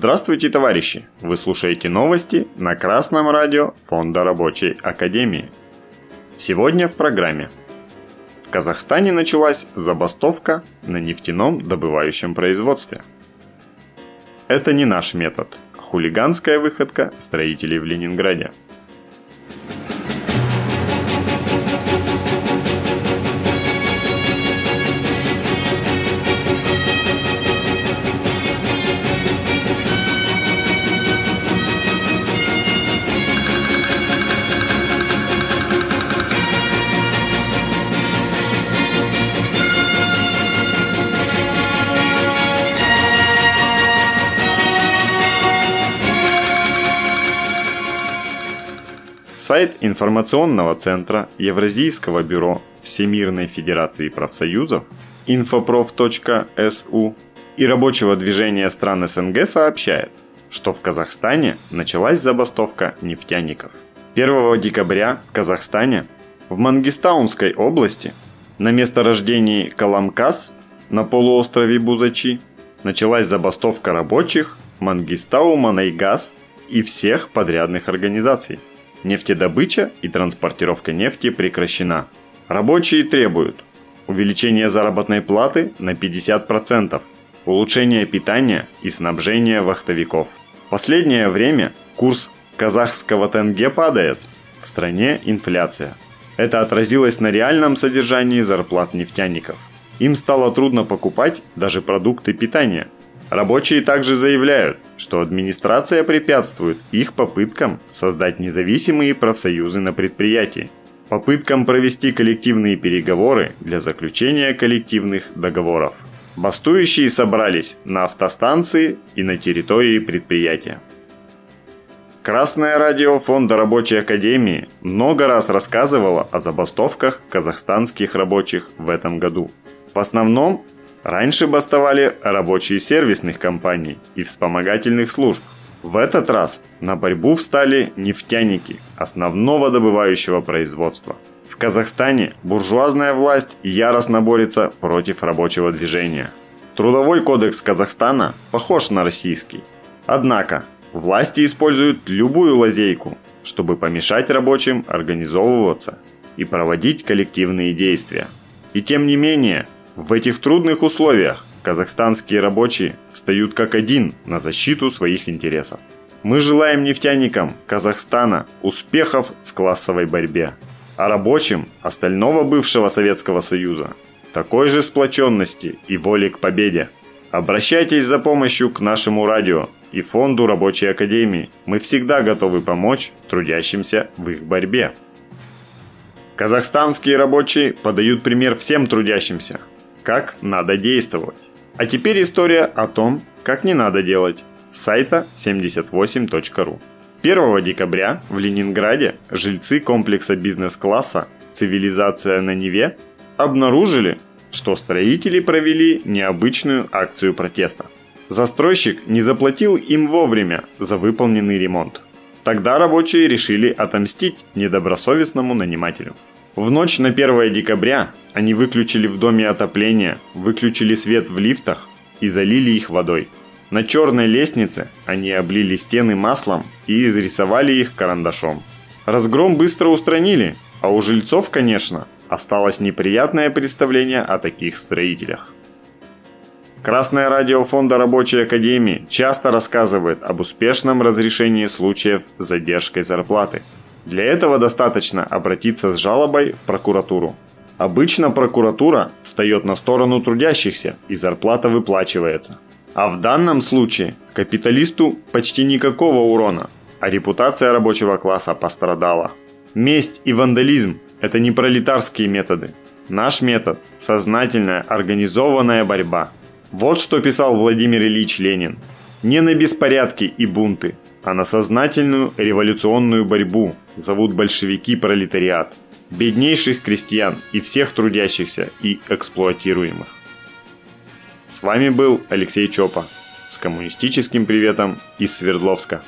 Здравствуйте, товарищи! Вы слушаете новости на Красном радио Фонда Рабочей Академии. Сегодня в программе. В Казахстане началась забастовка на нефтяном добывающем производстве. Это не наш метод, хулиганская выходка строителей в Ленинграде – Сайт информационного центра Евразийского бюро Всемирной Федерации профсоюзов infoprof.su и рабочего движения стран СНГ сообщает, что в Казахстане началась забастовка нефтяников. 1 декабря в Казахстане в Мангистаунской области на месторождении Каламкас на полуострове Бузачи началась забастовка рабочих Мангистау Манайгаз и всех подрядных организаций – Нефтедобыча и транспортировка нефти прекращена. Рабочие требуют увеличение заработной платы на 50%, улучшение питания и снабжения вахтовиков. Последнее время курс казахского тенге падает, в стране инфляция. Это отразилось на реальном содержании зарплат нефтяников. Им стало трудно покупать даже продукты питания – Рабочие также заявляют, что администрация препятствует их попыткам создать независимые профсоюзы на предприятии, попыткам провести коллективные переговоры для заключения коллективных договоров. Бастующие собрались на автостанции и на территории предприятия. Красное радио Фонда Рабочей Академии много раз рассказывало о забастовках казахстанских рабочих в этом году. В основном Раньше бастовали рабочие сервисных компаний и вспомогательных служб. В этот раз на борьбу встали нефтяники основного добывающего производства. В Казахстане буржуазная власть яростно борется против рабочего движения. Трудовой кодекс Казахстана похож на российский. Однако власти используют любую лазейку, чтобы помешать рабочим организовываться и проводить коллективные действия. И тем не менее, в этих трудных условиях казахстанские рабочие встают как один на защиту своих интересов. Мы желаем нефтяникам Казахстана успехов в классовой борьбе, а рабочим остального бывшего Советского Союза такой же сплоченности и воли к победе. Обращайтесь за помощью к нашему радио и Фонду Рабочей Академии. Мы всегда готовы помочь трудящимся в их борьбе. Казахстанские рабочие подают пример всем трудящимся – как надо действовать. А теперь история о том, как не надо делать. С сайта 78.ru. 1 декабря в Ленинграде жильцы комплекса бизнес-класса «Цивилизация на Неве» обнаружили, что строители провели необычную акцию протеста. Застройщик не заплатил им вовремя за выполненный ремонт. Тогда рабочие решили отомстить недобросовестному нанимателю. В ночь на 1 декабря они выключили в доме отопление, выключили свет в лифтах и залили их водой. На черной лестнице они облили стены маслом и изрисовали их карандашом. Разгром быстро устранили, а у жильцов, конечно, осталось неприятное представление о таких строителях. Красное радио Фонда Рабочей Академии часто рассказывает об успешном разрешении случаев с задержкой зарплаты – для этого достаточно обратиться с жалобой в прокуратуру. Обычно прокуратура встает на сторону трудящихся и зарплата выплачивается. А в данном случае капиталисту почти никакого урона, а репутация рабочего класса пострадала. Месть и вандализм – это не пролетарские методы. Наш метод – сознательная, организованная борьба. Вот что писал Владимир Ильич Ленин. Не на беспорядки и бунты, а на сознательную революционную борьбу зовут большевики пролетариат, беднейших крестьян и всех трудящихся и эксплуатируемых. С вами был Алексей Чопа с коммунистическим приветом из Свердловска.